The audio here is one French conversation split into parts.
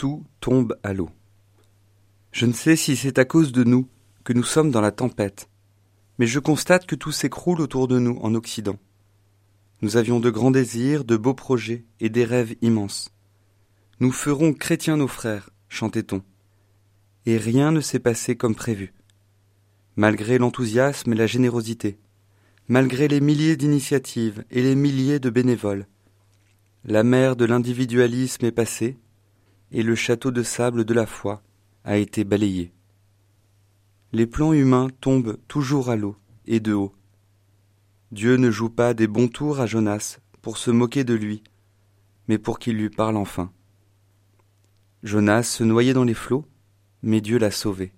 tout tombe à l'eau. Je ne sais si c'est à cause de nous que nous sommes dans la tempête, mais je constate que tout s'écroule autour de nous en Occident. Nous avions de grands désirs, de beaux projets et des rêves immenses. Nous ferons chrétiens nos frères, chantait-on. Et rien ne s'est passé comme prévu. Malgré l'enthousiasme et la générosité, malgré les milliers d'initiatives et les milliers de bénévoles, la mer de l'individualisme est passée, et le château de sable de la foi a été balayé. Les plans humains tombent toujours à l'eau et de haut. Dieu ne joue pas des bons tours à Jonas pour se moquer de lui, mais pour qu'il lui parle enfin. Jonas se noyait dans les flots, mais Dieu l'a sauvé.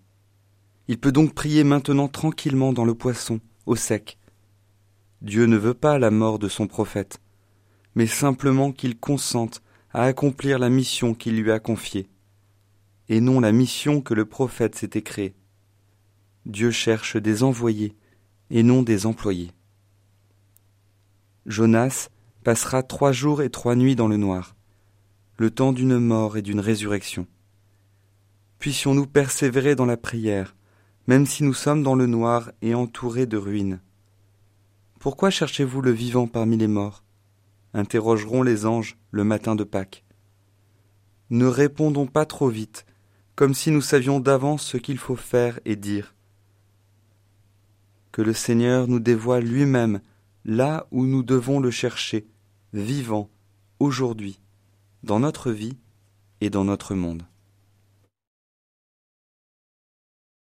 Il peut donc prier maintenant tranquillement dans le poisson, au sec. Dieu ne veut pas la mort de son prophète, mais simplement qu'il consente à accomplir la mission qu'il lui a confiée, et non la mission que le prophète s'était créée. Dieu cherche des envoyés et non des employés. Jonas passera trois jours et trois nuits dans le noir, le temps d'une mort et d'une résurrection. Puissions-nous persévérer dans la prière, même si nous sommes dans le noir et entourés de ruines? Pourquoi cherchez-vous le vivant parmi les morts? Interrogeront les anges le matin de Pâques. Ne répondons pas trop vite, comme si nous savions d'avance ce qu'il faut faire et dire. Que le Seigneur nous dévoile lui-même là où nous devons le chercher, vivant, aujourd'hui, dans notre vie et dans notre monde.